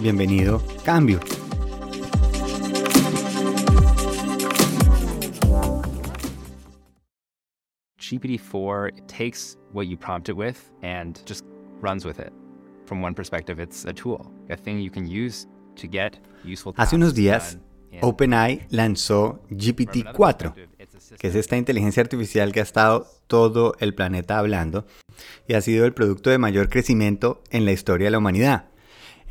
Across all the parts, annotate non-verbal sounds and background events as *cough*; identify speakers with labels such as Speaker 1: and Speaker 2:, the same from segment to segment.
Speaker 1: bienvenido Cambio.
Speaker 2: GPT-4 takes what you prompt it with and just runs with it. From one perspective, it's a tool, a thing you can use to get useful
Speaker 1: Hace unos días, OpenAI lanzó GPT-4, que es esta inteligencia artificial que ha estado todo el planeta hablando y ha sido el producto de mayor crecimiento en la historia de la humanidad.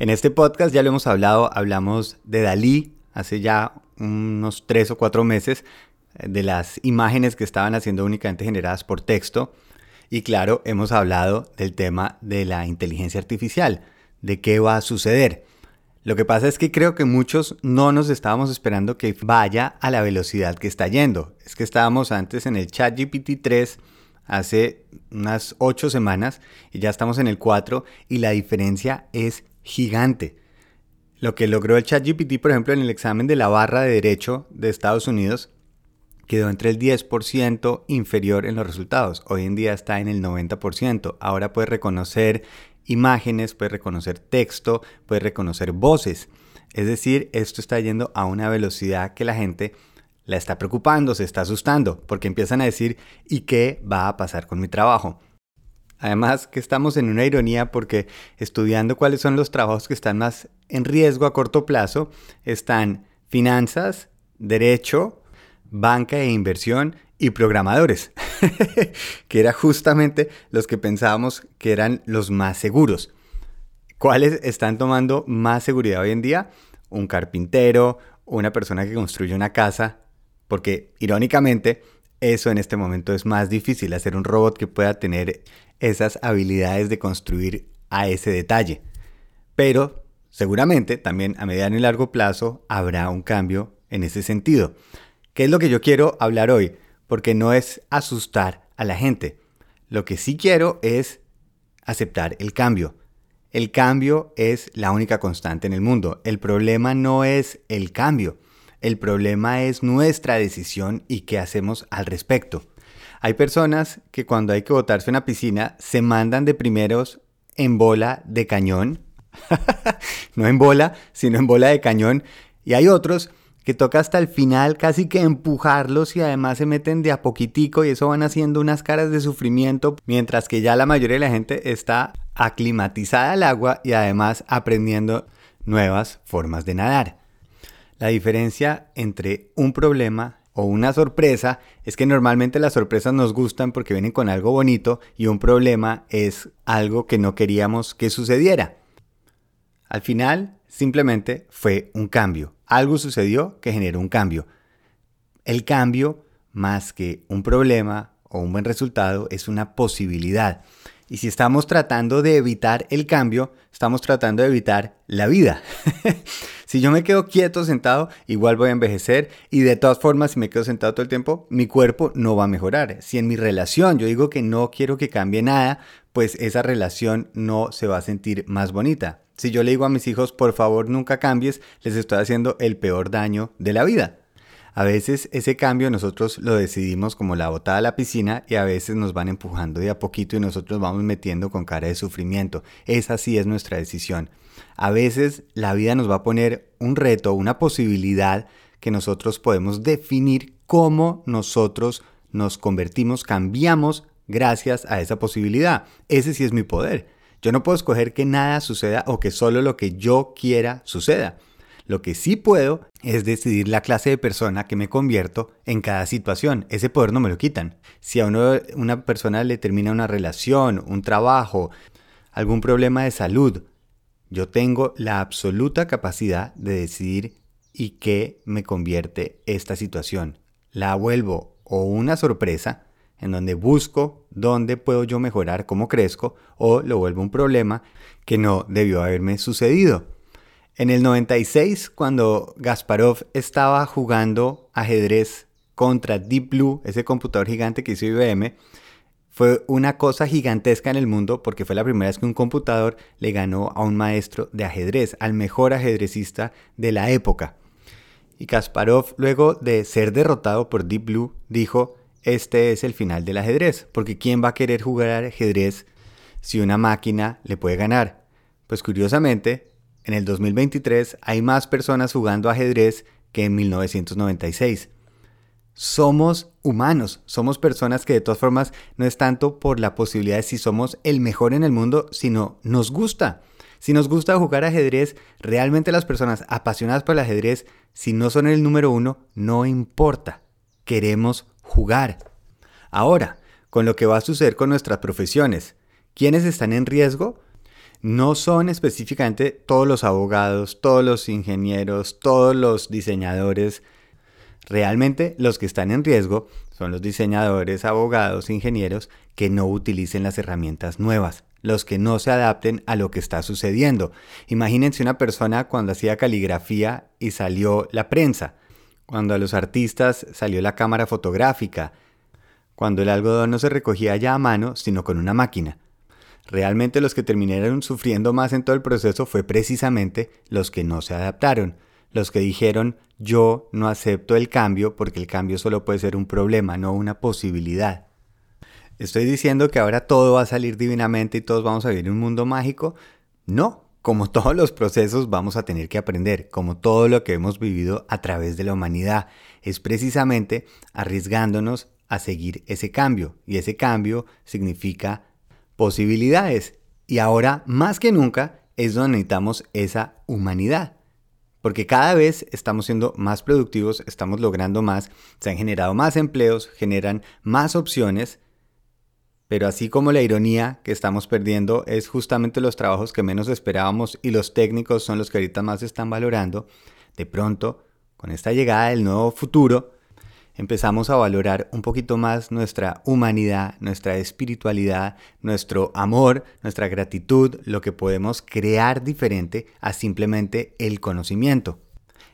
Speaker 1: En este podcast ya lo hemos hablado, hablamos de Dalí hace ya unos tres o cuatro meses, eh, de las imágenes que estaban haciendo únicamente generadas por texto. Y claro, hemos hablado del tema de la inteligencia artificial, de qué va a suceder. Lo que pasa es que creo que muchos no nos estábamos esperando que vaya a la velocidad que está yendo. Es que estábamos antes en el chat GPT-3 hace unas 8 semanas y ya estamos en el 4 y la diferencia es gigante. Lo que logró el chat GPT, por ejemplo, en el examen de la barra de derecho de Estados Unidos, quedó entre el 10% inferior en los resultados. Hoy en día está en el 90%. Ahora puede reconocer imágenes, puede reconocer texto, puede reconocer voces. Es decir, esto está yendo a una velocidad que la gente la está preocupando, se está asustando, porque empiezan a decir, ¿y qué va a pasar con mi trabajo? Además que estamos en una ironía porque estudiando cuáles son los trabajos que están más en riesgo a corto plazo, están finanzas, derecho, banca e inversión y programadores, *laughs* que era justamente los que pensábamos que eran los más seguros. ¿Cuáles están tomando más seguridad hoy en día? Un carpintero, una persona que construye una casa, porque irónicamente eso en este momento es más difícil, hacer un robot que pueda tener esas habilidades de construir a ese detalle. Pero seguramente también a mediano y largo plazo habrá un cambio en ese sentido. ¿Qué es lo que yo quiero hablar hoy? Porque no es asustar a la gente. Lo que sí quiero es aceptar el cambio. El cambio es la única constante en el mundo. El problema no es el cambio. El problema es nuestra decisión y qué hacemos al respecto. Hay personas que cuando hay que botarse una piscina se mandan de primeros en bola de cañón. *laughs* no en bola, sino en bola de cañón. Y hay otros que toca hasta el final casi que empujarlos y además se meten de a poquitico y eso van haciendo unas caras de sufrimiento, mientras que ya la mayoría de la gente está aclimatizada al agua y además aprendiendo nuevas formas de nadar. La diferencia entre un problema o una sorpresa es que normalmente las sorpresas nos gustan porque vienen con algo bonito y un problema es algo que no queríamos que sucediera. Al final, simplemente fue un cambio. Algo sucedió que generó un cambio. El cambio, más que un problema o un buen resultado, es una posibilidad. Y si estamos tratando de evitar el cambio, estamos tratando de evitar la vida. *laughs* si yo me quedo quieto, sentado, igual voy a envejecer y de todas formas, si me quedo sentado todo el tiempo, mi cuerpo no va a mejorar. Si en mi relación yo digo que no quiero que cambie nada, pues esa relación no se va a sentir más bonita. Si yo le digo a mis hijos, por favor, nunca cambies, les estoy haciendo el peor daño de la vida. A veces ese cambio nosotros lo decidimos como la botada a la piscina y a veces nos van empujando de a poquito y nosotros vamos metiendo con cara de sufrimiento. Esa sí es nuestra decisión. A veces la vida nos va a poner un reto, una posibilidad que nosotros podemos definir cómo nosotros nos convertimos, cambiamos gracias a esa posibilidad. Ese sí es mi poder. Yo no puedo escoger que nada suceda o que solo lo que yo quiera suceda. Lo que sí puedo es decidir la clase de persona que me convierto en cada situación. Ese poder no me lo quitan. Si a uno, una persona le termina una relación, un trabajo, algún problema de salud, yo tengo la absoluta capacidad de decidir y qué me convierte esta situación. La vuelvo o una sorpresa en donde busco dónde puedo yo mejorar, cómo crezco, o lo vuelvo un problema que no debió haberme sucedido. En el 96, cuando Gasparov estaba jugando ajedrez contra Deep Blue, ese computador gigante que hizo IBM, fue una cosa gigantesca en el mundo porque fue la primera vez que un computador le ganó a un maestro de ajedrez, al mejor ajedrecista de la época. Y Kasparov, luego de ser derrotado por Deep Blue, dijo, este es el final del ajedrez, porque ¿quién va a querer jugar ajedrez si una máquina le puede ganar? Pues curiosamente, en el 2023 hay más personas jugando ajedrez que en 1996. Somos humanos, somos personas que de todas formas no es tanto por la posibilidad de si somos el mejor en el mundo, sino nos gusta. Si nos gusta jugar ajedrez, realmente las personas apasionadas por el ajedrez, si no son el número uno, no importa. Queremos jugar. Ahora, con lo que va a suceder con nuestras profesiones, ¿quiénes están en riesgo? No son específicamente todos los abogados, todos los ingenieros, todos los diseñadores. Realmente los que están en riesgo son los diseñadores, abogados, ingenieros que no utilicen las herramientas nuevas, los que no se adapten a lo que está sucediendo. Imagínense una persona cuando hacía caligrafía y salió la prensa, cuando a los artistas salió la cámara fotográfica, cuando el algodón no se recogía ya a mano, sino con una máquina. Realmente los que terminaron sufriendo más en todo el proceso fue precisamente los que no se adaptaron, los que dijeron yo no acepto el cambio porque el cambio solo puede ser un problema, no una posibilidad. ¿Estoy diciendo que ahora todo va a salir divinamente y todos vamos a vivir en un mundo mágico? No, como *laughs* todos los procesos vamos a tener que aprender, como todo lo que hemos vivido a través de la humanidad. Es precisamente arriesgándonos a seguir ese cambio y ese cambio significa posibilidades. Y ahora, más que nunca, es donde necesitamos esa humanidad. Porque cada vez estamos siendo más productivos, estamos logrando más, se han generado más empleos, generan más opciones, pero así como la ironía que estamos perdiendo es justamente los trabajos que menos esperábamos y los técnicos son los que ahorita más están valorando, de pronto, con esta llegada del nuevo futuro, empezamos a valorar un poquito más nuestra humanidad, nuestra espiritualidad, nuestro amor, nuestra gratitud, lo que podemos crear diferente a simplemente el conocimiento.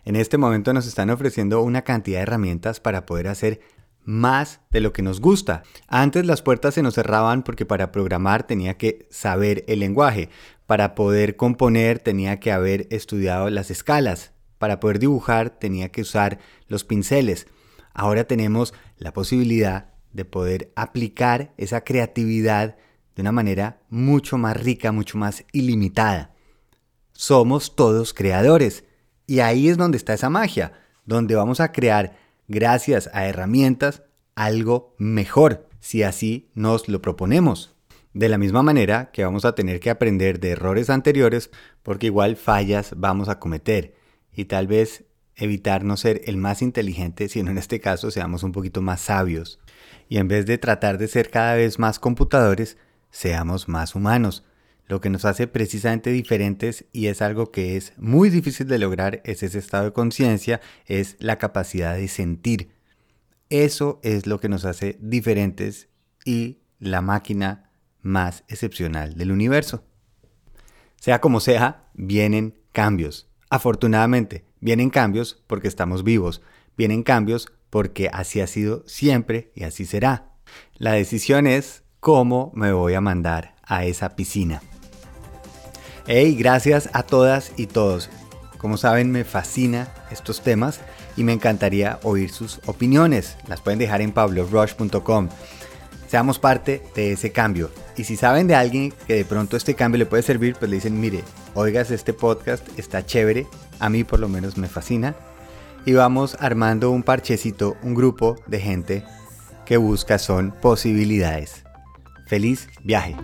Speaker 1: En este momento nos están ofreciendo una cantidad de herramientas para poder hacer más de lo que nos gusta. Antes las puertas se nos cerraban porque para programar tenía que saber el lenguaje, para poder componer tenía que haber estudiado las escalas, para poder dibujar tenía que usar los pinceles, ahora tenemos la posibilidad de poder aplicar esa creatividad de una manera mucho más rica, mucho más ilimitada. Somos todos creadores y ahí es donde está esa magia, donde vamos a crear, gracias a herramientas, algo mejor, si así nos lo proponemos. De la misma manera que vamos a tener que aprender de errores anteriores, porque igual fallas vamos a cometer y tal vez evitar no ser el más inteligente, sino en este caso seamos un poquito más sabios. Y en vez de tratar de ser cada vez más computadores, seamos más humanos. Lo que nos hace precisamente diferentes y es algo que es muy difícil de lograr es ese estado de conciencia, es la capacidad de sentir. Eso es lo que nos hace diferentes y la máquina más excepcional del universo. Sea como sea, vienen cambios. Afortunadamente, Vienen cambios porque estamos vivos, vienen cambios porque así ha sido siempre y así será. La decisión es cómo me voy a mandar a esa piscina. Hey, gracias a todas y todos. Como saben, me fascina estos temas y me encantaría oír sus opiniones. Las pueden dejar en pablorush.com. Seamos parte de ese cambio. Y si saben de alguien que de pronto este cambio le puede servir, pues le dicen, mire, oigas este podcast, está chévere, a mí por lo menos me fascina. Y vamos armando un parchecito, un grupo de gente que busca son posibilidades. Feliz viaje.